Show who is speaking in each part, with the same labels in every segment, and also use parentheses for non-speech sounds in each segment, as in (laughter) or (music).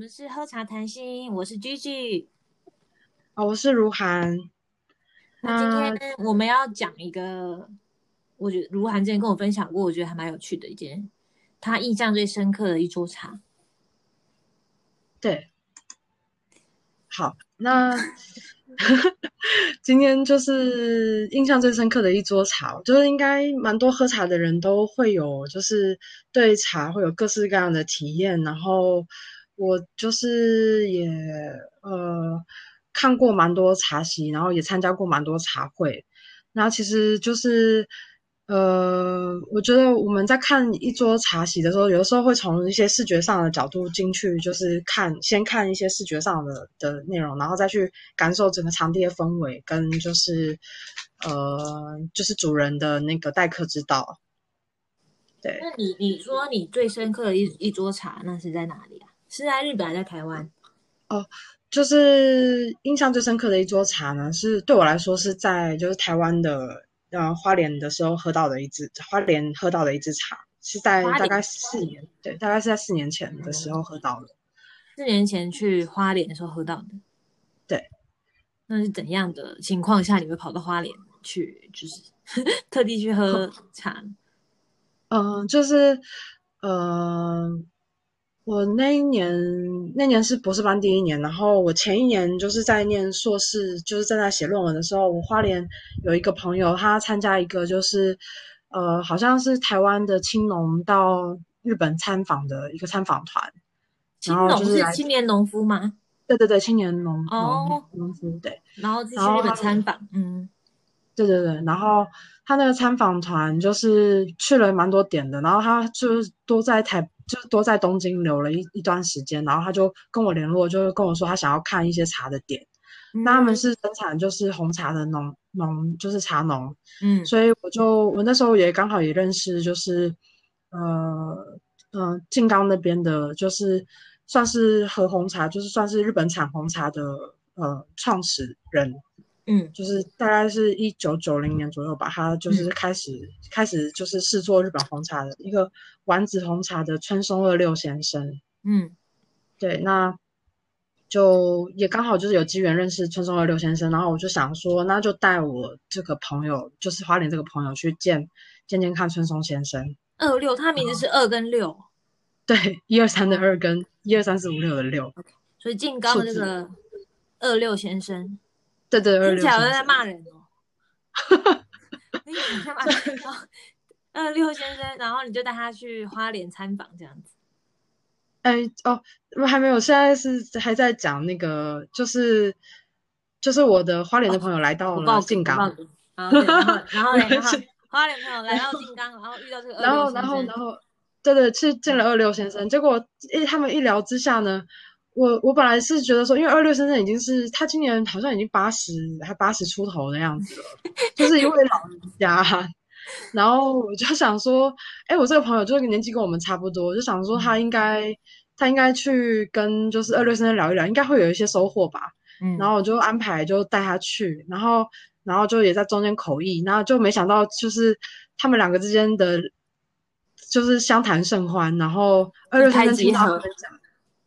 Speaker 1: 们是喝茶谈心，我是 Gigi，
Speaker 2: 哦，我是如涵。
Speaker 1: 那今天我们要讲一个，我觉得如涵之前跟我分享过，我觉得还蛮有趣的一件，他印象最深刻的一桌茶。
Speaker 2: 对，好，那 (laughs) (laughs) 今天就是印象最深刻的一桌茶，就是应该蛮多喝茶的人都会有，就是对茶会有各式各样的体验。然后我就是也呃。看过蛮多茶席，然后也参加过蛮多茶会。那其实就是，呃，我觉得我们在看一桌茶席的时候，有的时候会从一些视觉上的角度进去，就是看先看一些视觉上的的内容，然后再去感受整个场地的氛围，跟就是呃，就是主人的那个待客之道。对。
Speaker 1: 那你你说你最深刻的一一桌茶，那是在哪里啊？是在日本还是在台湾？
Speaker 2: 哦。就是印象最深刻的一桌茶呢，是对我来说是在就是台湾的呃花莲的时候喝到的一支花莲喝到的一支茶，是在大概四年对，大概是在四年前的时候喝到的。
Speaker 1: 四年前去花莲的时候喝到的，
Speaker 2: 对。
Speaker 1: 那是怎样的情况下你会跑到花莲去，就是 (laughs) 特地去喝茶？
Speaker 2: 嗯，就是呃。我那一年，那年是博士班第一年，然后我前一年就是在念硕士，就是正在写论文的时候，我花莲有一个朋友，他参加一个就是，呃，好像是台湾的青农到日本参访的一个参访团，
Speaker 1: 青农是青年农夫吗？
Speaker 2: 对对对，青年农哦农夫对，
Speaker 1: 然后去日本参访，嗯，
Speaker 2: 对对对，然后他那个参访团就是去了蛮多点的，然后他就都在台。就都在东京留了一一段时间，然后他就跟我联络，就是跟我说他想要看一些茶的点。那他们是生产就是红茶的农农，就是茶农。嗯，所以我就我那时候也刚好也认识，就是呃嗯静冈那边的，就是算是喝红茶，就是算是日本产红茶的呃创始人。嗯，就是大概是一九九零年左右吧，他就是开始开始就是试做日本红茶的一个丸子红茶的春松二六先生。嗯，对，那就也刚好就是有机缘认识春松二六先生，然后我就想说，那就带我这个朋友，就是花莲这个朋友去见见见看春松先生。
Speaker 1: 二六，他名字是二跟六，
Speaker 2: 对，一二三的二跟一二三四五六的六，
Speaker 1: 所以进刚的这个二六先生。
Speaker 2: 对对，
Speaker 1: 听起来 (laughs) 在骂人哦。你干嘛？二六先生，然后你就带他去花莲参访这样子。
Speaker 2: 哎哦，我还没有，现在是还在讲那个，就是就是我的花莲的朋友来到了静冈，
Speaker 1: 然后然后 (laughs) 然后花莲朋友来到静冈，然后遇到这个，
Speaker 2: 然后然后然后对对，去见了二六先生，结果一他们一聊之下呢。我我本来是觉得说，因为二六先生已经是他今年好像已经八十还八十出头的样子了，就是一位老人家。然后我就想说，哎，我这个朋友就是年纪跟我们差不多，就想说他应该他应该去跟就是二六先生聊一聊，应该会有一些收获吧。嗯，然后我就安排就带他去，然后然后就也在中间口译，然后就没想到就是他们两个之间的就是相谈甚欢，然后二六先生听到他们讲。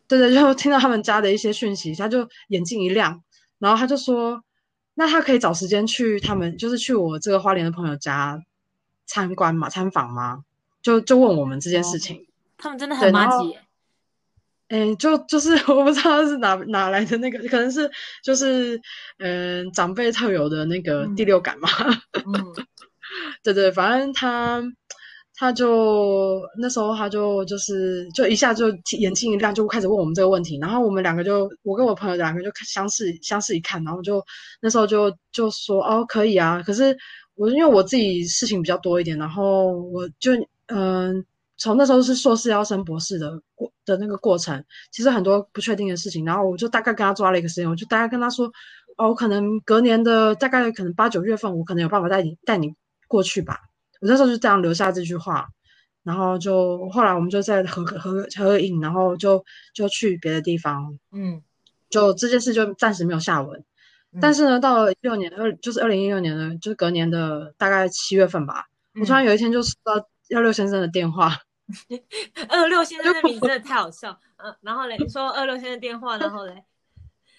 Speaker 2: 对对，就听到他们家的一些讯息，他就眼睛一亮，然后他就说：“那他可以找时间去他们，就是去我这个花莲的朋友家参观嘛，参访吗？”就就问我们这件事情。
Speaker 1: 他们真的很麻吉。
Speaker 2: 哎，就就是 (laughs) 我不知道是哪哪来的那个，可能是就是嗯长辈特有的那个第六感嘛。嗯，(laughs) 对对，反正他。他就那时候他就就是就一下就眼睛一亮，就开始问我们这个问题。然后我们两个就我跟我朋友两个就相视相视一看，然后就那时候就就说哦可以啊。可是我因为我自己事情比较多一点，然后我就嗯从那时候是硕士要升博士的过的那个过程，其实很多不确定的事情。然后我就大概跟他抓了一个时间，我就大概跟他说哦，我可能隔年的大概可能八九月份，我可能有办法带你带你过去吧。我那时候就这样留下这句话，然后就后来我们就在合合合影，然后就就去别的地方，嗯，就这件事就暂时没有下文。但是呢，到了一六年二就是二零一六年的，就是隔年的大概七月份吧，我突然有一天就收到幺六先生的电话，(laughs)
Speaker 1: 二六先生的名 (laughs) 字真的太好笑。嗯，然后嘞，你说二六先生电话，然后嘞，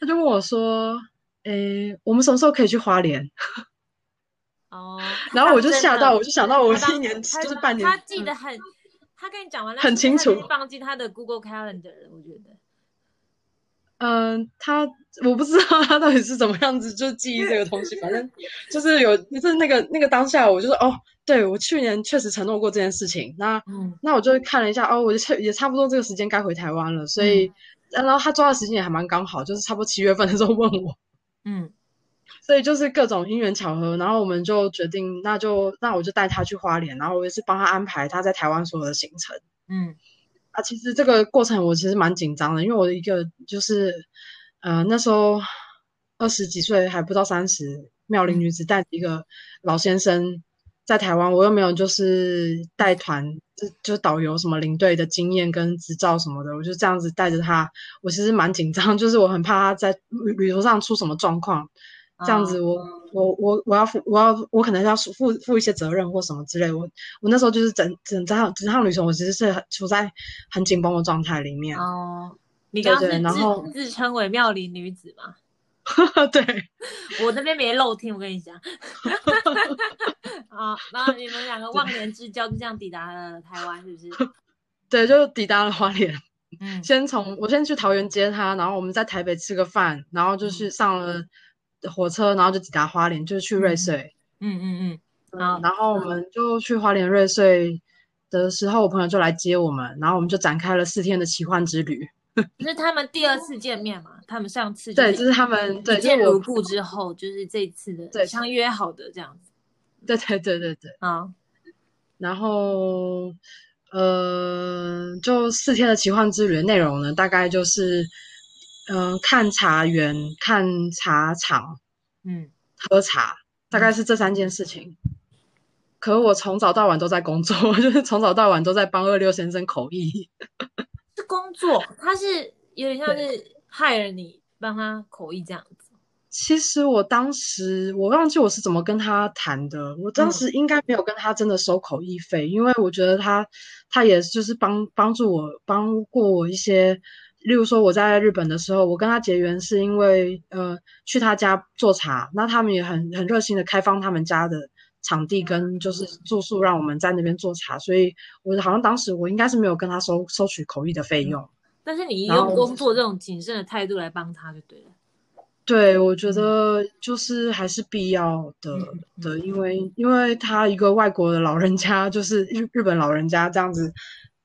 Speaker 2: 他就问我说：“诶，我们什么时候可以去花莲？”
Speaker 1: 哦，(laughs)
Speaker 2: 然后我就吓到，我就想到我一年就是半年，
Speaker 1: 他记得很，他跟你讲完
Speaker 2: 很清楚，
Speaker 1: 放进他的 Google Calendar 了，我觉得。
Speaker 2: 嗯，他我不知道他到底是怎么样子就记忆这个东西，反正就是有就是那个那个当下，我就说哦，对我去年确实承诺过这件事情，那那我就看了一下哦，我就也差不多这个时间该回台湾了，所以然后他抓的时间也还蛮刚好，就是差不多七月份的时候问我，
Speaker 1: 嗯，
Speaker 2: 所以就是各种因缘巧合，然后我们就决定，那就那我就带他去花莲，然后我也是帮他安排他在台湾所有的行程，
Speaker 1: 嗯。
Speaker 2: 啊，其实这个过程我其实蛮紧张的，因为我的一个就是，呃，那时候二十几岁还不到三十，妙龄女子带一个老先生在台湾，我又没有就是带团，就就导游什么领队的经验跟执照什么的，我就这样子带着他，我其实蛮紧张，就是我很怕他在旅旅途上出什么状况。这样子，我我我我要负我要我可能要负负一些责任或什么之类。我我那时候就是整整趟整趟旅程，我其实是处在很紧绷的状态里面。
Speaker 1: 哦，你刚刚是自自称为妙龄女子嘛？(laughs)
Speaker 2: 对，(laughs)
Speaker 1: 我那边没漏听，我跟你讲。(laughs) 啊，然后你们两个忘年之交就这样抵达了台湾，是不是？
Speaker 2: 对，就抵达了花莲。嗯，先从我先去桃园接他，然后我们在台北吃个饭，然后就是上了。火车，然后就抵达花莲，就是去瑞穗。
Speaker 1: 嗯嗯嗯。
Speaker 2: 然后，然后我们就去花莲瑞穗的时候，我朋友就来接我们，然后我们就展开了四天的奇幻之旅。(laughs)
Speaker 1: 这是他们第二次见面嘛？他们上次
Speaker 2: 对，就是他们
Speaker 1: 一见如故之后，就是这次的对像约好的这样子。
Speaker 2: 对对对对对。
Speaker 1: 啊。
Speaker 2: 然后，呃，就四天的奇幻之旅的内容呢，大概就是。嗯，看茶园，看茶厂，
Speaker 1: 嗯，
Speaker 2: 喝茶，大概是这三件事情。可我从早到晚都在工作，(laughs) 就是从早到晚都在帮二六先生口译。
Speaker 1: 是工作，他是有点像是害了你帮他口译这样子。
Speaker 2: 其实我当时我忘记我是怎么跟他谈的，我当时应该没有跟他真的收口译费，因为我觉得他他也就是帮帮助我，帮过我一些。例如说，我在日本的时候，我跟他结缘是因为，呃，去他家做茶，那他们也很很热心的开放他们家的场地跟就是住宿，让我们在那边做茶，所以我好像当时我应该是没有跟他收收取口译的费用。
Speaker 1: 但是你用工作这种谨慎的态度来帮他就对了。
Speaker 2: 对，我觉得就是还是必要的的，因为因为他一个外国的老人家，就是日日本老人家这样子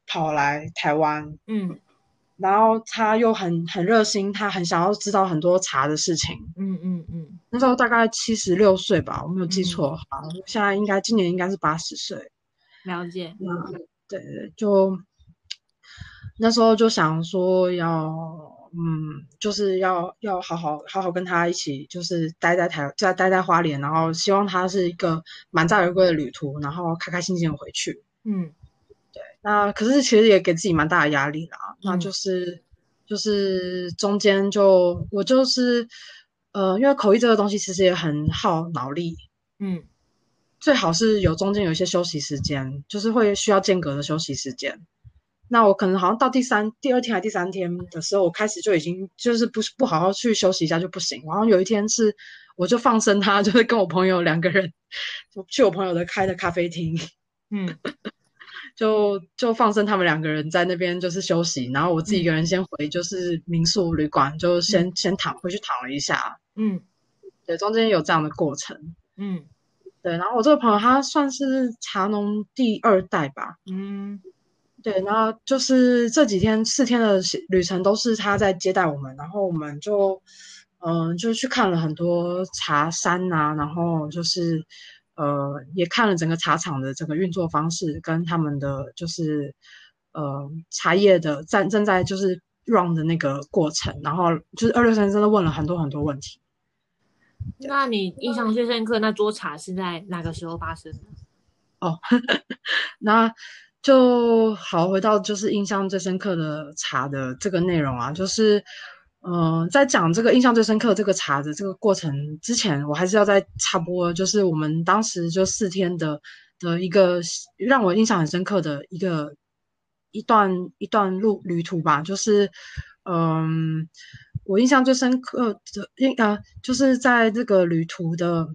Speaker 2: 跑来台湾，
Speaker 1: 嗯。
Speaker 2: 然后他又很很热心，他很想要知道很多茶的事情。
Speaker 1: 嗯嗯嗯，
Speaker 2: 那时候大概七十六岁吧，我没有记错。好，现在应该今年应该是八十岁。
Speaker 1: 了解。
Speaker 2: 嗯，对对，就那时候就想说要，嗯，就是要要好好好好跟他一起，就是待在台在待在花莲，然后希望他是一个满载而归的旅途，然后开开心心的回去。
Speaker 1: 嗯。
Speaker 2: 那可是其实也给自己蛮大的压力啦，那就是就是中间就我就是呃，因为口译这个东西其实也很耗脑力，
Speaker 1: 嗯，
Speaker 2: 最好是有中间有一些休息时间，就是会需要间隔的休息时间。那我可能好像到第三、第二天还第三天的时候，我开始就已经就是不不好好去休息一下就不行。然后有一天是我就放生他，(laughs) 就是跟我朋友两个人去我朋友的开的咖啡厅，
Speaker 1: 嗯。(laughs)
Speaker 2: 就就放生他们两个人在那边就是休息，然后我自己一个人先回就是民宿旅馆，就先先躺回去躺了一下。
Speaker 1: 嗯，
Speaker 2: 对，中间有这样的过程。
Speaker 1: 嗯，
Speaker 2: 对，然后我这个朋友他算是茶农第二代吧。
Speaker 1: 嗯，
Speaker 2: 对，然后就是这几天四天的旅程都是他在接待我们，然后我们就嗯就去看了很多茶山啊，然后就是。呃，也看了整个茶厂的整个运作方式，跟他们的就是呃茶叶的在正在就是 run 的那个过程，然后就是二六三真的问了很多很多问题。
Speaker 1: 那你印象最深刻那桌茶是在哪个时候发生的？
Speaker 2: 哦，(laughs) 那就好回到就是印象最深刻的茶的这个内容啊，就是。嗯，在讲这个印象最深刻这个茶的这个过程之前，我还是要再插播，就是我们当时就四天的的一个让我印象很深刻的一个一段一段路旅途吧，就是嗯，我印象最深刻的，应呃，就是在这个旅途的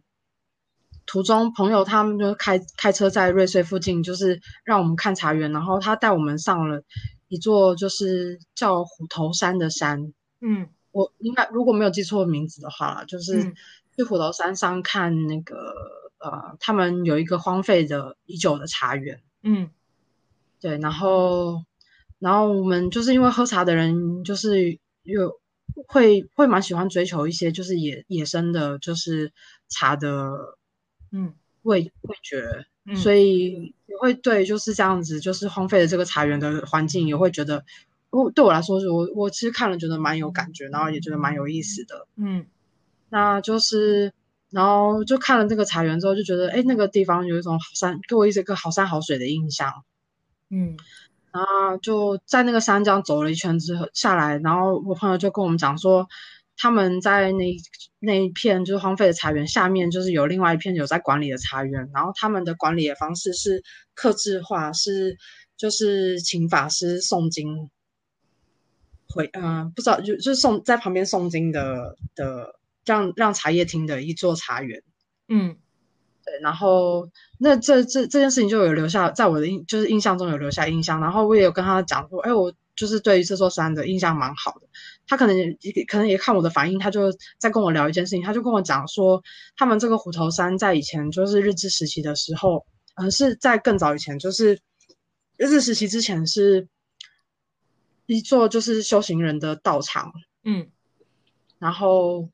Speaker 2: 途中，朋友他们就开开车在瑞穗附近，就是让我们看茶园，然后他带我们上了一座就是叫虎头山的山，
Speaker 1: 嗯，
Speaker 2: 我应该如果没有记错名字的话，就是去虎头山上看那个呃，他们有一个荒废的已久的茶园，
Speaker 1: 嗯。
Speaker 2: 对，然后，然后我们就是因为喝茶的人，就是有会会蛮喜欢追求一些就是野野生的，就是茶的，
Speaker 1: 嗯，
Speaker 2: 味味觉，所以也会对就是这样子，就是荒废的这个茶园的环境，也会觉得，我对我来说是，我我其实看了觉得蛮有感觉，然后也觉得蛮有意思的，
Speaker 1: 嗯，
Speaker 2: 那就是，然后就看了这个茶园之后，就觉得，哎，那个地方有一种好山，给我一个好山好水的印象。
Speaker 1: 嗯，
Speaker 2: 然后就在那个山这样走了一圈之后下来，然后我朋友就跟我们讲说，他们在那那一片就是荒废的茶园下面，就是有另外一片有在管理的茶园，然后他们的管理的方式是克制化，是就是请法师诵经，回嗯不知道就就是诵在旁边诵经的的让让茶叶厅的一座茶园，
Speaker 1: 嗯。
Speaker 2: 对，然后那这这这件事情就有留下在我的印，就是印象中有留下印象。然后我也有跟他讲说，哎，我就是对于这座山的印象蛮好的。他可能也可能也看我的反应，他就在跟我聊一件事情。他就跟我讲说，他们这个虎头山在以前就是日治时期的时候，嗯，是在更早以前，就是日治时期之前是一座就是修行人的道场。
Speaker 1: 嗯，
Speaker 2: 然后。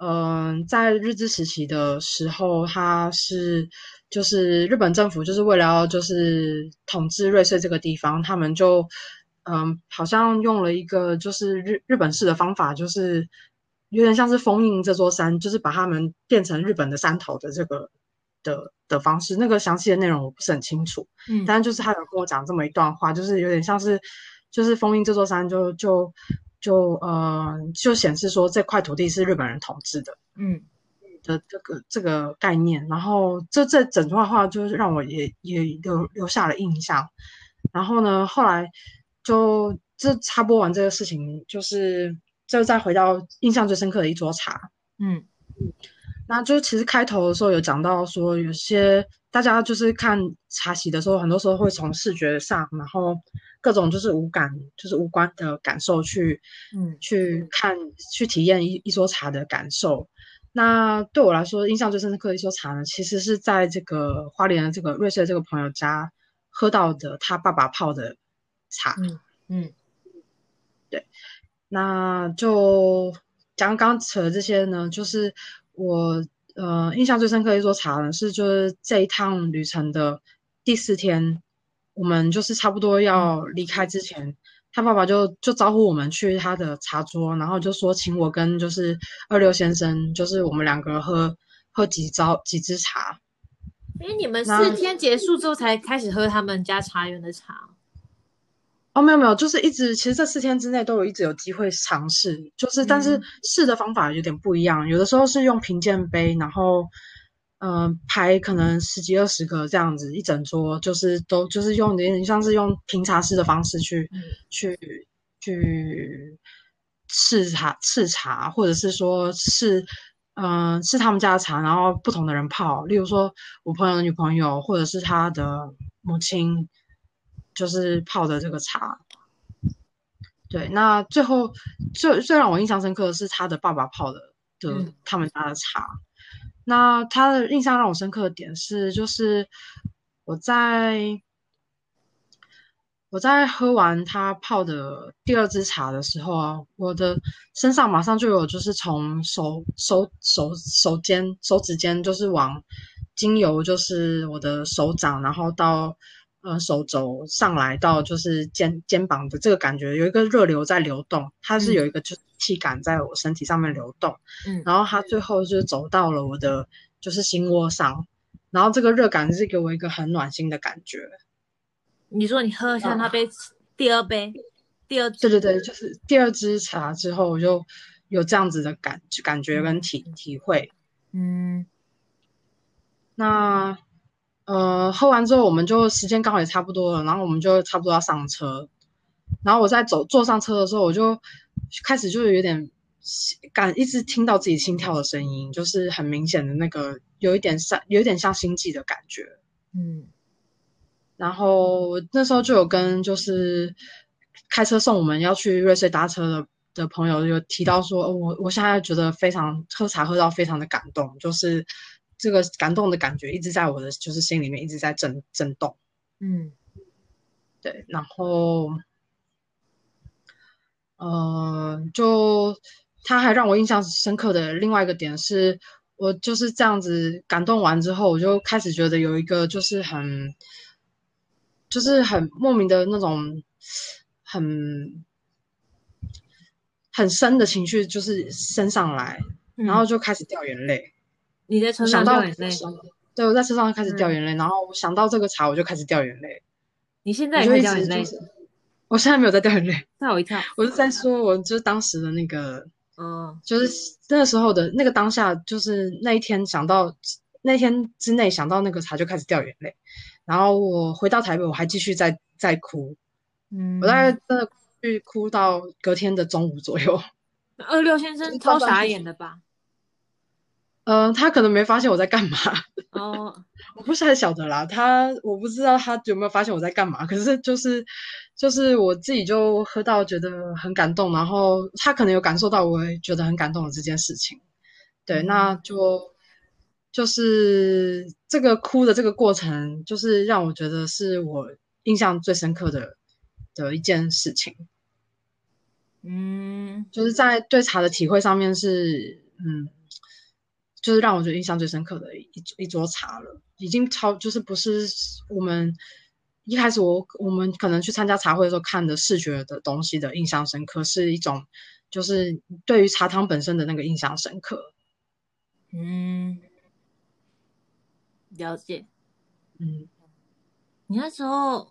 Speaker 2: 嗯，在日治时期的时候，他是就是日本政府就是为了要就是统治瑞穗这个地方，他们就嗯，好像用了一个就是日日本式的方法，就是有点像是封印这座山，就是把他们变成日本的山头的这个的的方式。那个详细的内容我不是很清楚，
Speaker 1: 嗯，
Speaker 2: 但是就是他有跟我讲这么一段话，就是有点像是就是封印这座山，就就。就呃，就显示说这块土地是日本人统治的，
Speaker 1: 嗯，
Speaker 2: 的这个这个概念。然后这这整段话就是让我也也留留下了印象。然后呢，后来就这插播完这个事情，就是就再回到印象最深刻的一桌茶，
Speaker 1: 嗯，
Speaker 2: 那就其实开头的时候有讲到说，有些大家就是看茶席的时候，很多时候会从视觉上，然后。各种就是无感，就是无关的感受去，
Speaker 1: 嗯，
Speaker 2: 去看，去体验一一桌茶的感受。那对我来说，印象最深刻的一桌茶呢，其实是在这个花莲的这个瑞穗这个朋友家喝到的他爸爸泡的茶。
Speaker 1: 嗯嗯，
Speaker 2: 对。那就刚刚扯的这些呢，就是我呃印象最深刻的一桌茶呢，是就是这一趟旅程的第四天。我们就是差不多要离开之前，他爸爸就就招呼我们去他的茶桌，然后就说请我跟就是二六先生，就是我们两个喝喝几招几支茶。
Speaker 1: 哎，你们四天结束之后才开始喝他们家茶园的茶？
Speaker 2: 哦，没有没有，就是一直其实这四天之内都有一直有机会尝试，就是但是试的方法有点不一样，有的时候是用品鉴杯，然后。嗯，排可能十几二十个这样子，一整桌就是都就是用有点像是用评茶师的方式去去去试茶试茶，或者是说试嗯试他们家的茶，然后不同的人泡，例如说我朋友的女朋友或者是他的母亲，就是泡的这个茶。对，那最后最最让我印象深刻的是他的爸爸泡的的他们家的茶。那他的印象让我深刻的点是，就是我在我在喝完他泡的第二支茶的时候啊，我的身上马上就有就是从手手手手尖手指尖就是往精油就是我的手掌，然后到。呃，手肘上来到就是肩肩膀的这个感觉，有一个热流在流动，它是有一个就气感在我身体上面流动，
Speaker 1: 嗯，
Speaker 2: 然后它最后就走到了我的就是心窝上，然后这个热感是给我一个很暖心的感觉。
Speaker 1: 你说你喝下那杯第二杯，第二
Speaker 2: 对对对，就是第二支茶之后，我就有这样子的感感觉跟体体会，
Speaker 1: 嗯，
Speaker 2: 那。呃，喝完之后我们就时间刚好也差不多了，然后我们就差不多要上车。然后我在走坐上车的时候，我就开始就有点感，一直听到自己心跳的声音，就是很明显的那个有一点像有一点像心悸的感觉。嗯。然后那时候就有跟就是开车送我们要去瑞穗搭车的的朋友有提到说，我我现在觉得非常喝茶喝到非常的感动，就是这个感动的感觉一直在我的就是心里面一直在震震动。嗯，对，然后。呃，就他还让我印象深刻的另外一个点是，我就是这样子感动完之后，我就开始觉得有一个就是很，就是很莫名的那种很很深的情绪，就是升上来，然后就开始掉眼泪。
Speaker 1: 你在车上掉眼泪？
Speaker 2: 对，我在车上开始掉眼泪，然后想到这个茶，我就开始掉眼泪。
Speaker 1: 你现在也会掉眼泪？
Speaker 2: 我现在没有在掉眼泪，(laughs)
Speaker 1: 吓我一跳。
Speaker 2: 我是在说，我就是当时的那个，嗯，就是那时候的那个当下，就是那一天想到那天之内想到那个茶就开始掉眼泪，然后我回到台北，我还继续在在哭，嗯，我大概真的去哭到隔天的中午左右。
Speaker 1: 二六先生超傻眼的吧？
Speaker 2: 嗯，他可能没发现我在干嘛。(laughs) 哦，我不是很晓得啦，他我不知道他有没有发现我在干嘛。可是就是，就是我自己就喝到觉得很感动，然后他可能有感受到我觉得很感动的这件事情。对，那就就是这个哭的这个过程，就是让我觉得是我印象最深刻的的一件事情。嗯，就是在对茶的体会上面是嗯。就是让我觉得印象最深刻的一一桌茶了，已经超就是不是我们一开始我我们可能去参加茶会的时候看的视觉的东西的印象深刻，是一种就是对于茶汤本身的那个印象深刻。
Speaker 1: 嗯，了解。嗯，你那时候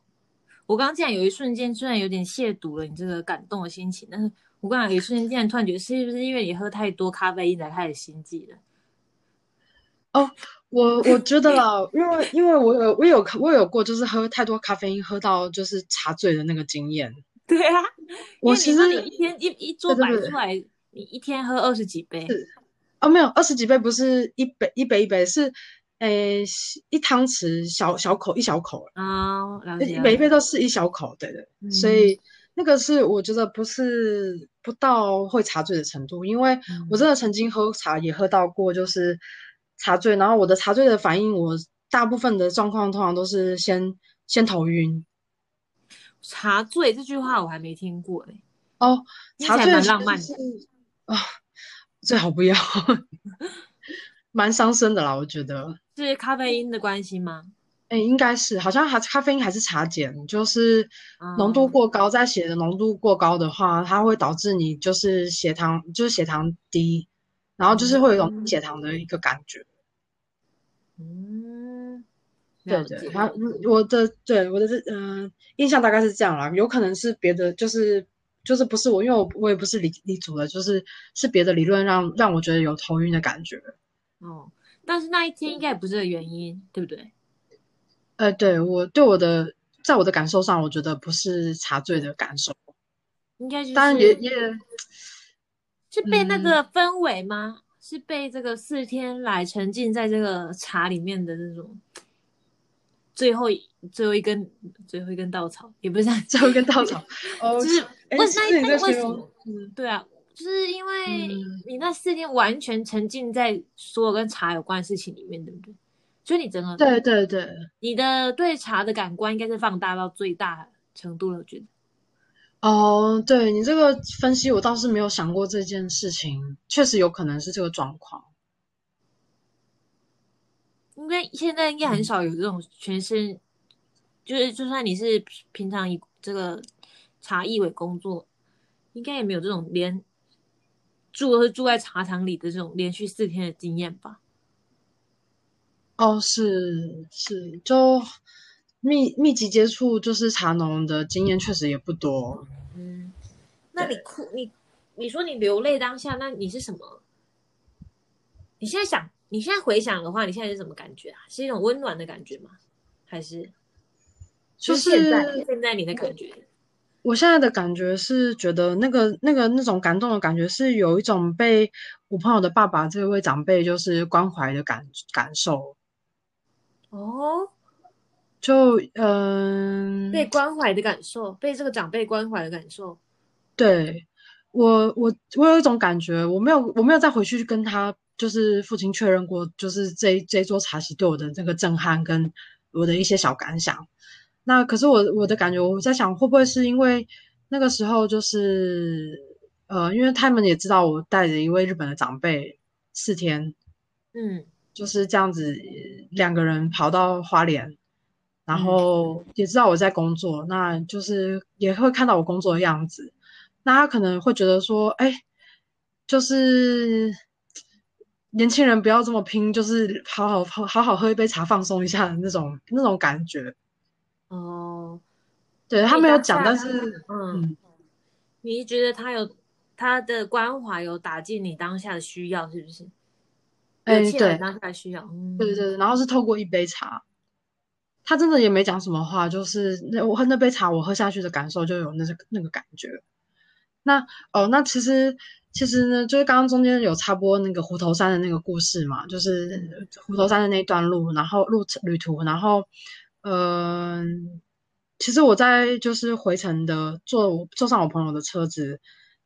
Speaker 1: 我刚刚竟然有一瞬间，虽然有点亵渎了你这个感动的心情，但是我刚刚有一瞬间竟然突然觉得，是不是因为你喝太多咖啡因才开始心悸了？
Speaker 2: 哦，我我觉得啦，因为因为我有我有我有过，就是喝太多咖啡因，喝到就是茶醉的那个经验。(laughs)
Speaker 1: 对啊，
Speaker 2: 我其实
Speaker 1: 你一天一一桌摆出来，你一天喝二十几杯。
Speaker 2: 是哦，没有二十几杯，不是一杯一杯一杯，是诶一汤匙小小口一小口
Speaker 1: 啊，
Speaker 2: 每一杯都是一小口，对对。所以那个是我觉得不是不到会茶醉的程度，因为我真的曾经喝茶也喝到过，就是。茶醉，然后我的茶醉的反应，我大部分的状况通常都是先先头晕。
Speaker 1: 茶醉这句话我还没听过哎。
Speaker 2: 哦，茶醉
Speaker 1: 蛮浪漫的
Speaker 2: 啊，最好不要，(laughs) 蛮伤身的啦，我觉得。
Speaker 1: 是咖啡因的关系吗？
Speaker 2: 哎，应该是，好像还咖啡因还是茶碱，就是浓度过高，在血的浓度过高的话，它会导致你就是血糖就是血糖低。然后就是会有一种血糖的一个感觉，
Speaker 1: 嗯，
Speaker 2: 对对，他我的对我的这嗯印象大概是这样啦，有可能是别的，就是就是不是我，因为我我也不是理理组的，就是是别的理论让让我觉得有头晕的感觉。
Speaker 1: 哦，但是那一天应该也不是原因，对不对？
Speaker 2: 呃，对我对我的在我的感受上，我觉得不是茶醉的感受，
Speaker 1: 应该就是，
Speaker 2: 当然也也。
Speaker 1: 是被那个氛围吗？是被这个四天来沉浸在这个茶里面的那种最后最后一根最后一根稻草，也不是
Speaker 2: 最后一根稻草，
Speaker 1: 就是为那为什么？对啊，就是因为你那四天完全沉浸在所有跟茶有关的事情里面，对不对？所以你整个
Speaker 2: 对对对，
Speaker 1: 你的对茶的感官应该是放大到最大程度了，我觉得。
Speaker 2: 哦，对你这个分析，我倒是没有想过这件事情，确实有可能是这个状况。
Speaker 1: 应该现在应该很少有这种全身，就是就算你是平常以这个茶艺为工作，应该也没有这种连住都是住在茶堂里的这种连续四天的经验吧？
Speaker 2: 哦，是是，就。密密集接触就是茶农的经验确实也不多。
Speaker 1: 嗯，那你哭你你说你流泪当下，那你是什么？你现在想，你现在回想的话，你现在是什么感觉啊？是一种温暖的感觉吗？还是
Speaker 2: 就是
Speaker 1: 现在现在你的感觉？
Speaker 2: 我现在的感觉是觉得那个那个那种感动的感觉是有一种被我朋友的爸爸这位长辈就是关怀的感感受。
Speaker 1: 哦，
Speaker 2: 就嗯，
Speaker 1: 被关怀的感受，被这个长辈关怀的感受。
Speaker 2: 对我我我有一种感觉，我没有我没有再回去跟他就是父亲确认过，就是这这桌茶席对我的这个震撼跟我的一些小感想。那可是我我的感觉，我在想会不会是因为那个时候就是呃，因为他们也知道我带着一位日本的长辈四天，
Speaker 1: 嗯，
Speaker 2: 就是这样子两个人跑到花莲，然后也知道我在工作，那就是也会看到我工作的样子，那他可能会觉得说，哎，就是年轻人不要这么拼，就是好好好好好喝一杯茶放松一下的那种那种感觉。
Speaker 1: 哦，
Speaker 2: 对他没有讲，但是嗯，
Speaker 1: 你觉得他有他的关怀有打进你当下的需要，是不是？
Speaker 2: 哎，对，
Speaker 1: 当下需要，
Speaker 2: 对对对，然后是透过一杯茶，他真的也没讲什么话，就是那我喝那杯茶，我喝下去的感受就有那个那个感觉。那哦，那其实其实呢，就是刚刚中间有插播那个虎头山的那个故事嘛，就是虎头山的那段路，然后路旅途，然后。嗯，其实我在就是回程的坐坐上我朋友的车子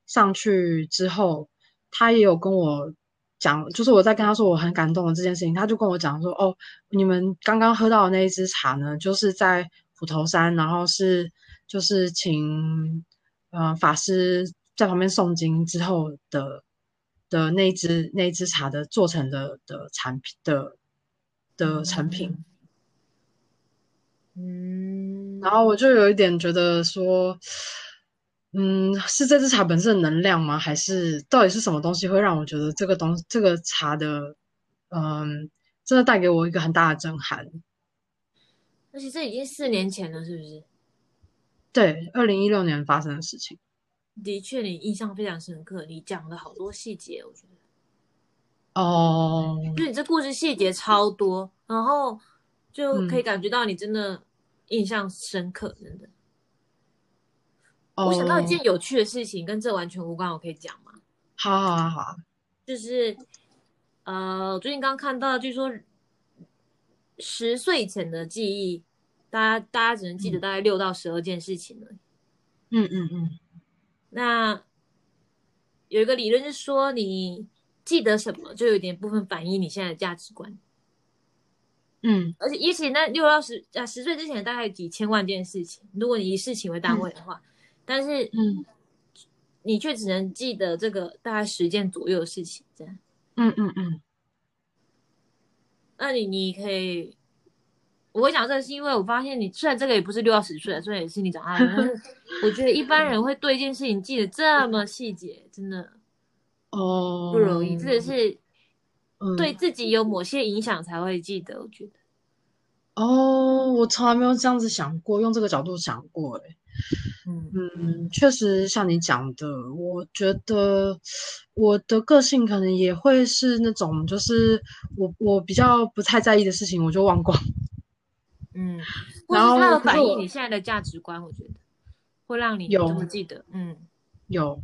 Speaker 2: 上去之后，他也有跟我讲，就是我在跟他说我很感动的这件事情，他就跟我讲说，哦，你们刚刚喝到的那一支茶呢，就是在虎头山，然后是就是请呃法师在旁边诵经之后的的那一支那一支茶的做成的的产品的的成品。
Speaker 1: 嗯，
Speaker 2: 然后我就有一点觉得说，嗯，是这支茶本身的能量吗？还是到底是什么东西会让我觉得这个东这个茶的，嗯，真的带给我一个很大的震撼？
Speaker 1: 而且这已经四年前了，是不是？
Speaker 2: 对，二零一六年发生的事情。
Speaker 1: 的确，你印象非常深刻，你讲了好多细节，我觉得。
Speaker 2: 哦，
Speaker 1: 就你这故事细节超多，然后。就可以感觉到你真的印象深刻，真的。我想到一件有趣的事情，跟这完全无关，我可以讲吗？
Speaker 2: 好好好，
Speaker 1: 就是呃，我最近刚看到，据说十岁前的记忆，大家大家只能记得大概六到十二件事情了。
Speaker 2: 嗯嗯嗯。
Speaker 1: 那有一个理论是说，你记得什么，就有点部分反映你现在的价值观。
Speaker 2: 嗯，
Speaker 1: 而且一起那六到十啊十岁之前大概几千万件事情，如果你以事情为单位的话，但是
Speaker 2: 嗯，
Speaker 1: 你却只能记得这个大概十件左右的事情，这样。
Speaker 2: 嗯嗯嗯。
Speaker 1: 那你你可以，我会讲这个是因为我发现你虽然这个也不是六到十岁，虽然也是你长大的，(laughs) 但是我觉得一般人会对一件事情记得这么细节，真的
Speaker 2: 哦
Speaker 1: 不容易，这也是。对自己有某些影响才会记得，我觉得。
Speaker 2: 哦，我从来没有这样子想过，用这个角度想过，哎，嗯嗯，确实像你讲的，我觉得我的个性可能也会是那种，就是我我比较不太在意的事情，我就忘光。(laughs)
Speaker 1: 嗯，然后它反映你现在的价值观，我觉得会让你这么记得。嗯，
Speaker 2: 有。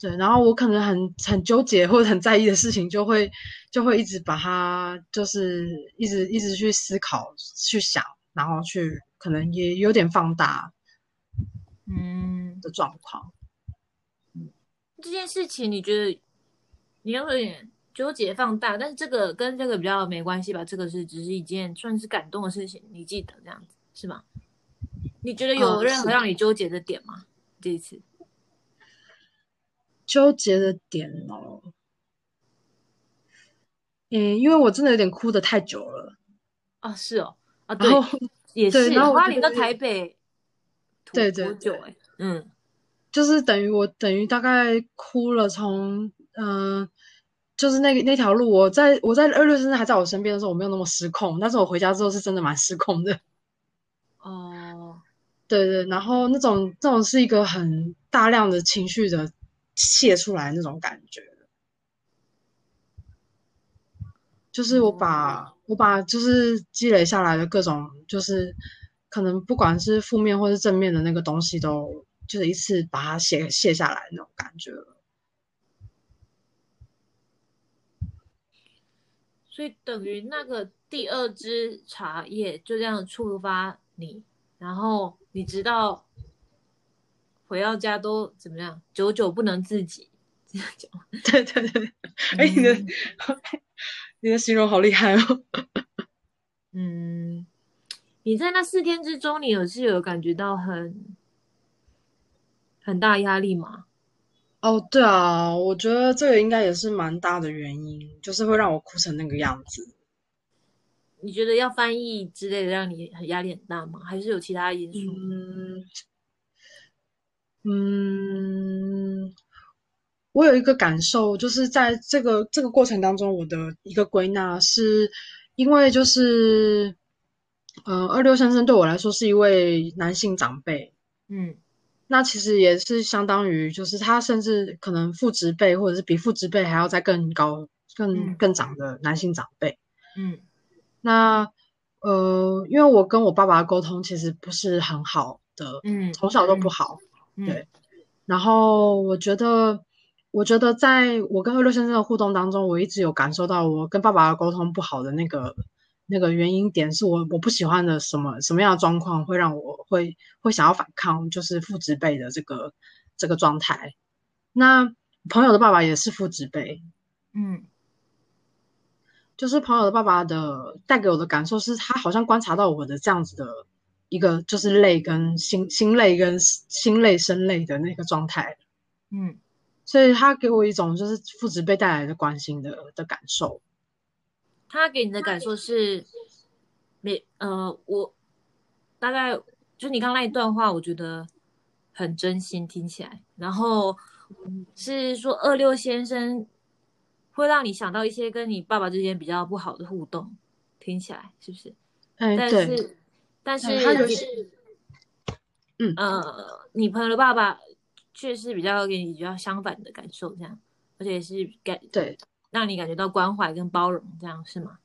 Speaker 2: 对，然后我可能很很纠结或者很在意的事情，就会就会一直把它，就是一直一直去思考、去想，然后去可能也有点放大，
Speaker 1: 嗯
Speaker 2: 的状况。
Speaker 1: 嗯，这件事情你觉得你要有点纠结放大，但是这个跟这个比较没关系吧？这个是只是一件算是感动的事情，你记得这样子是吗？你觉得有任何让你纠结的点吗？这一次？
Speaker 2: 纠结的点哦，嗯，因为我真的有点哭的太久了
Speaker 1: 啊，是哦，啊，对，也是，
Speaker 2: 然后
Speaker 1: 花莲到台北，
Speaker 2: 对对
Speaker 1: 多久？哎，嗯，
Speaker 2: 就是等于我等于大概哭了，从嗯，就是那个那条路，我在我在二六先生还在我身边的时候，我没有那么失控，但是我回家之后是真的蛮失控的。(laughs)
Speaker 1: 哦，
Speaker 2: 对对，然后那种这种是一个很大量的情绪的。泄出来那种感觉，就是我把我把就是积累下来的各种，就是可能不管是负面或是正面的那个东西，都就是一次把它卸卸下来那种感觉。
Speaker 1: 所以等于那个第二支茶叶就这样触发你，然后你直到回到家都怎么样，久久不能自己这样讲。(laughs)
Speaker 2: 对对对，哎，你的 (laughs) 你的形容好厉害哦。(laughs)
Speaker 1: 嗯，你在那四天之中，你有是有感觉到很很大压力吗？
Speaker 2: 哦，对啊，我觉得这个应该也是蛮大的原因，就是会让我哭成那个样子。
Speaker 1: 你觉得要翻译之类的让你很压力很大吗？还是有其他因素？
Speaker 2: 嗯嗯，我有一个感受，就是在这个这个过程当中，我的一个归纳是，因为就是，呃，二六先生对我来说是一位男性长辈，嗯。那其实也是相当于，就是他甚至可能父职辈，或者是比父职辈还要再更高、更更长的男性长辈。嗯，那呃，因为我跟我爸爸沟通其实不是很好的，嗯，从小都不好，对。然后我觉得，我觉得在我跟二六先生的互动当中，我一直有感受到我跟爸爸的沟通不好的那个。那个原因点是我我不喜欢的什么什么样的状况会让我会会想要反抗，就是父职辈的这个这个状态。那朋友的爸爸也是父职辈，嗯，就是朋友的爸爸的带给我的感受是他好像观察到我的这样子的一个就是累跟心心累跟心累生累的那个状态，嗯，所以他给我一种就是父职辈带来的关心的的感受。
Speaker 1: 他给你的感受是，没呃，我大概就你刚那一段话，我觉得很真心，听起来。然后是说二六先生会让你想到一些跟你爸爸之间比较不好的互动，听起来是不是？
Speaker 2: 哎，
Speaker 1: 但是但是他就是，嗯呃，你朋友的爸爸却是比较给你比较相反的感受，这样，而且是感
Speaker 2: 对。
Speaker 1: 让你感觉到关怀跟包容，这样是吗？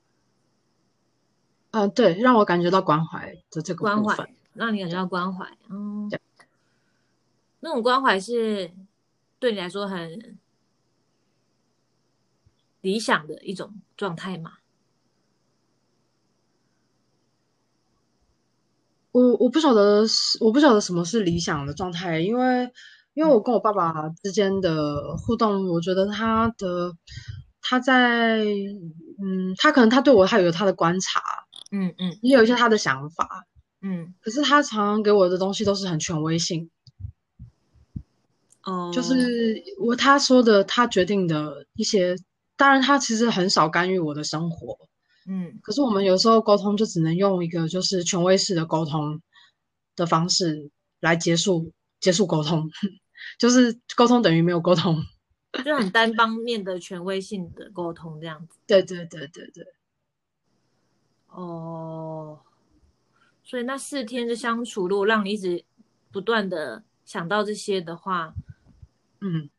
Speaker 2: 嗯，对，让我感觉到关怀的这个
Speaker 1: 关怀，让你感觉到关怀，嗯，那种关怀是对你来说很理想的一种状态吗？
Speaker 2: 我我不晓得，我不晓得什么是理想的状态，因为因为我跟我爸爸之间的互动，我觉得他的。他在，嗯，他可能他对我还有他的观察，嗯嗯，也有一些他的想法，嗯，可是他常常给我的东西都是很权威性，哦，就是我他说的他决定的一些，当然他其实很少干预我的生活，嗯，可是我们有时候沟通就只能用一个就是权威式的沟通的方式来结束结束沟通，(laughs) 就是沟通等于没有沟通。
Speaker 1: 就很单方面的权威性的沟通这样子，
Speaker 2: 对对对对对。
Speaker 1: 哦，所以那四天的相处，如果让你一直不断的想到这些的话，嗯，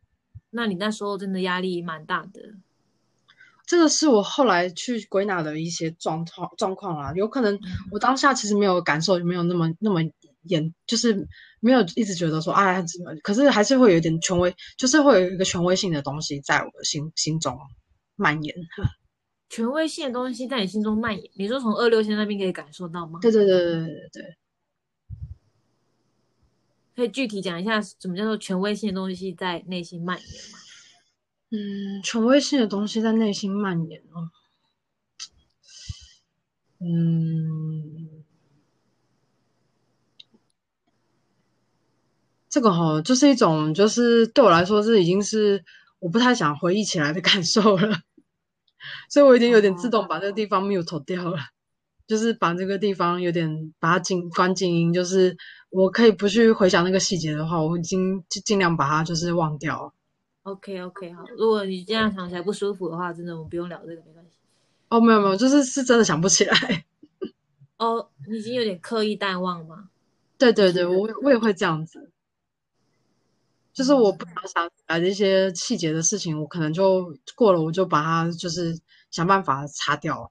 Speaker 1: 那你那时候真的压力蛮大的。
Speaker 2: 这个是我后来去归纳的一些状况状况啊，有可能我当下其实没有感受，没有那么那么。严就是没有一直觉得说啊怎么，可是还是会有一点权威，就是会有一个权威性的东西在我的心心中蔓延。(laughs)
Speaker 1: 权威性的东西在你心中蔓延，你说从二六线那边可以感受到吗？
Speaker 2: 对对对对对对。
Speaker 1: 可以具体讲一下什么叫做权威性的东西在内心蔓延吗？
Speaker 2: 嗯，权威性的东西在内心蔓延哦。嗯。这个哈，就是一种，就是对我来说是已经是我不太想回忆起来的感受了，(laughs) 所以我已经有点自动把这个地方 mute 掉了，就是把这个地方有点把它静关静音，就是我可以不去回想那个细节的话，我已经尽量把它就是忘掉。
Speaker 1: OK OK 好，如果你这样想起来不舒服的话，真的我们不用聊这个没关系。
Speaker 2: 哦，没有没有，就是是真的想不起来。
Speaker 1: 哦，你已经有点刻意淡忘吗？
Speaker 2: 对 (laughs) 对对，我我也会这样子。就是我不想想来这些细节的事情，我可能就过了，我就把它就是想办法擦掉。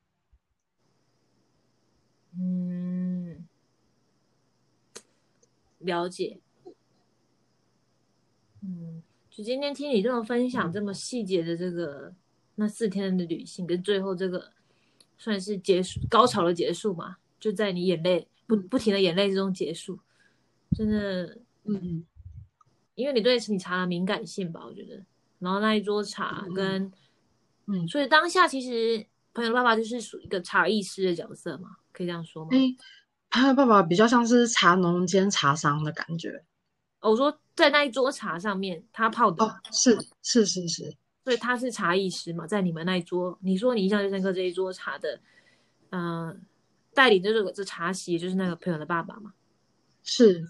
Speaker 1: 嗯，了解。嗯，就今天听你这么分享这么细节的这个那四天的旅行，跟最后这个算是结束高潮的结束嘛？就在你眼泪不不停的眼泪之中结束，真的，
Speaker 2: 嗯，
Speaker 1: 因为你对你茶的敏感性吧，我觉得，然后那一桌茶跟，
Speaker 2: 嗯，
Speaker 1: 所以当下其实朋友爸爸就是属于一个茶艺师的角色嘛，可以这样说吗？
Speaker 2: 哎，朋友爸爸比较像是茶农兼茶商的感觉。
Speaker 1: 我说在那一桌茶上面，他泡的，
Speaker 2: 哦，是是是是，
Speaker 1: 所以他是茶艺师嘛，在你们那一桌，你说你印象最深刻这一桌茶的，嗯。带领这个这茶席，就是那个朋友的爸爸嘛，
Speaker 2: 是。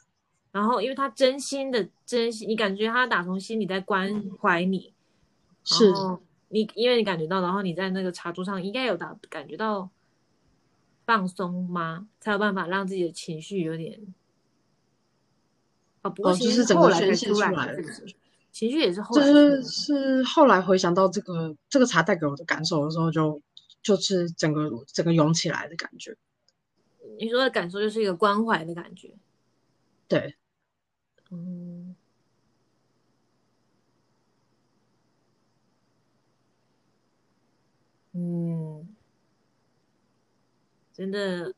Speaker 1: 然后，因为他真心的真心，你感觉他打从心里在关怀你，
Speaker 2: 是。
Speaker 1: 你因为你感觉到，然后你在那个茶桌上应该有打感觉到放松吗？才有办法让自己的情绪有点。哦，不过其实
Speaker 2: 整个宣泄出
Speaker 1: 来，情绪也是后
Speaker 2: 来。就是是后来回想到这个这个茶带给我的感受的时候，就就是整个整个涌起来的感觉。
Speaker 1: 你说的感受就是一个关怀的感觉，
Speaker 2: 对，
Speaker 1: 嗯，嗯，真的，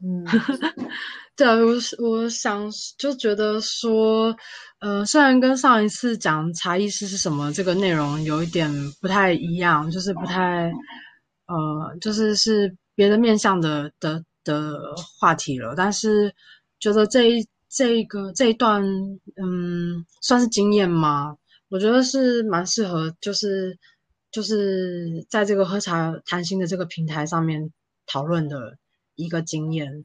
Speaker 1: 嗯，(laughs)
Speaker 2: 对啊，我我想就觉得说，呃，虽然跟上一次讲茶艺师是什么这个内容有一点不太一样，就是不太，呃，就是是。别的面向的的的话题了，但是觉得这一这一个这一段，嗯，算是经验吗？我觉得是蛮适合，就是就是在这个喝茶谈心的这个平台上面讨论的一个经验。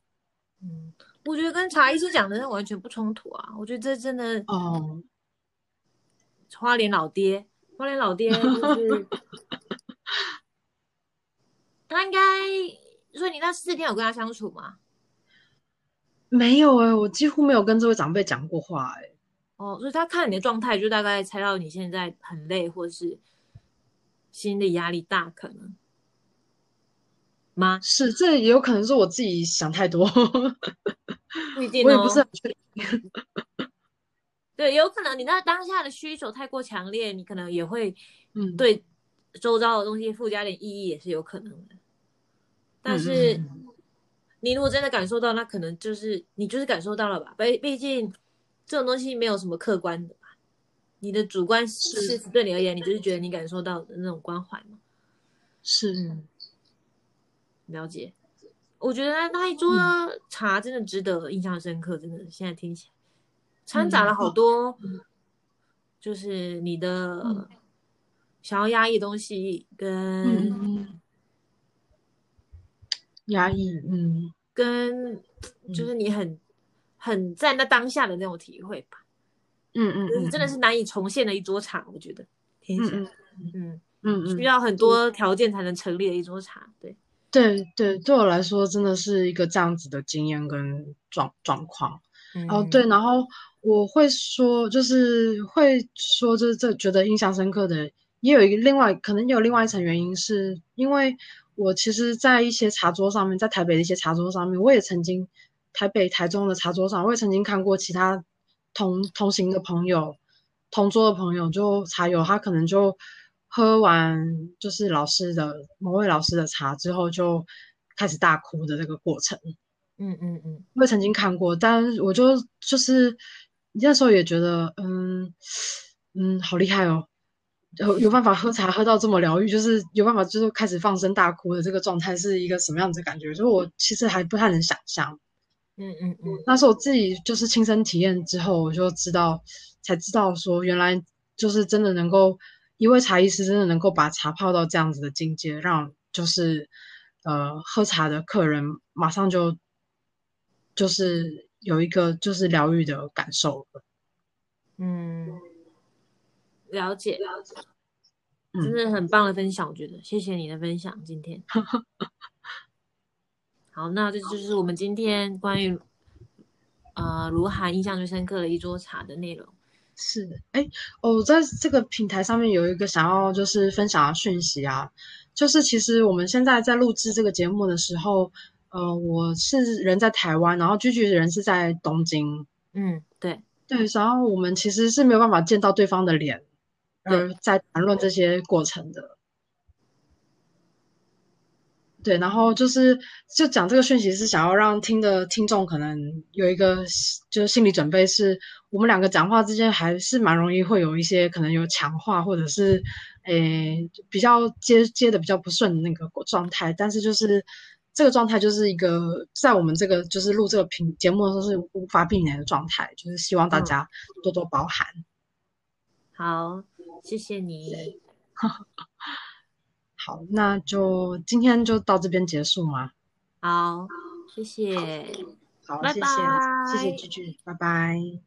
Speaker 1: 嗯，我觉得跟茶艺师讲的那完全不冲突啊。我觉得这真的
Speaker 2: 哦，
Speaker 1: 花莲老爹，花莲老爹 (laughs) 就是。他应该，所以你那四天有跟他相处吗？
Speaker 2: 没有哎，我几乎没有跟这位长辈讲过话哎。
Speaker 1: 哦，所以他看你的状态，就大概猜到你现在很累，或是心理压力大，可能吗？
Speaker 2: 是，这也有可能是我自己想太多，
Speaker 1: 不一定。(laughs)
Speaker 2: 我也不是很确定。(laughs)
Speaker 1: 对，有可能你那当下的需求太过强烈，你可能也会
Speaker 2: 嗯
Speaker 1: 对。周遭的东西附加点意义也是有可能的，但是你如果真的感受到，那可能就是你就是感受到了吧？毕毕竟这种东西没有什么客观的吧？你的主观事实对你而言，你就是觉得你感受到的那种关怀嘛？
Speaker 2: 是，
Speaker 1: 了解。我觉得那一桌茶真的值得印象深刻，真的现在听起来掺杂了好多，就是你的。想要压抑东西，跟
Speaker 2: 压抑，嗯，
Speaker 1: 跟就是你很很在那当下的那种体会吧，
Speaker 2: 嗯嗯，
Speaker 1: 就是真的是难以重现的一桌茶，我觉得，
Speaker 2: 嗯嗯。
Speaker 1: 嗯。嗯，需要很多。条件才能成立的一桌茶，对，
Speaker 2: 对对，对我来说真的是一个这样子的经验跟状状况，哦对，然后我会说，就是会说，就是这觉得印象深刻的。也有一个另外，可能有另外一层原因，是因为我其实，在一些茶桌上面，在台北的一些茶桌上面，我也曾经台北、台中的茶桌上，我也曾经看过其他同同行的朋友、同桌的朋友，就茶友，他可能就喝完就是老师的某位老师的茶之后，就开始大哭的这个过程。
Speaker 1: 嗯嗯嗯，
Speaker 2: 我也曾经看过，但我就就是那时候也觉得，嗯嗯，好厉害哦。有有办法喝茶喝到这么疗愈，就是有办法就是开始放声大哭的这个状态是一个什么样子感觉？就是我其实还不太能想象。
Speaker 1: 嗯嗯嗯，
Speaker 2: 那是我自己就是亲身体验之后，我就知道，才知道说原来就是真的能够一位茶艺师真的能够把茶泡到这样子的境界，让就是呃喝茶的客人马上就就是有一个就是疗愈的感受
Speaker 1: 嗯。了解，了解，真的很棒的分享，我觉得，谢谢你的分享，今天。好，那这就是我们今天关于呃卢涵印象最深刻的一桌茶的内容。
Speaker 2: 是的，哎，我在这个平台上面有一个想要就是分享的讯息啊，就是其实我们现在在录制这个节目的时候，呃，我是人在台湾，然后居居的人是在东京。
Speaker 1: 嗯，对
Speaker 2: 对，然后我们其实是没有办法见到对方的脸，而在谈论这些过程的。对，然后就是就讲这个讯息是想要让听的听众可能有一个就是心理准备，是我们两个讲话之间还是蛮容易会有一些可能有强化或者是诶比较接接的比较不顺的那个状态，但是就是这个状态就是一个在我们这个就是录这个频节目的时候是无法避免的状态，就是希望大家多多包涵。
Speaker 1: 好，谢谢你。(laughs)
Speaker 2: 好，那就今天就到这边结束嘛？
Speaker 1: 好，谢谢。
Speaker 2: 好，谢谢，谢谢句句，拜拜。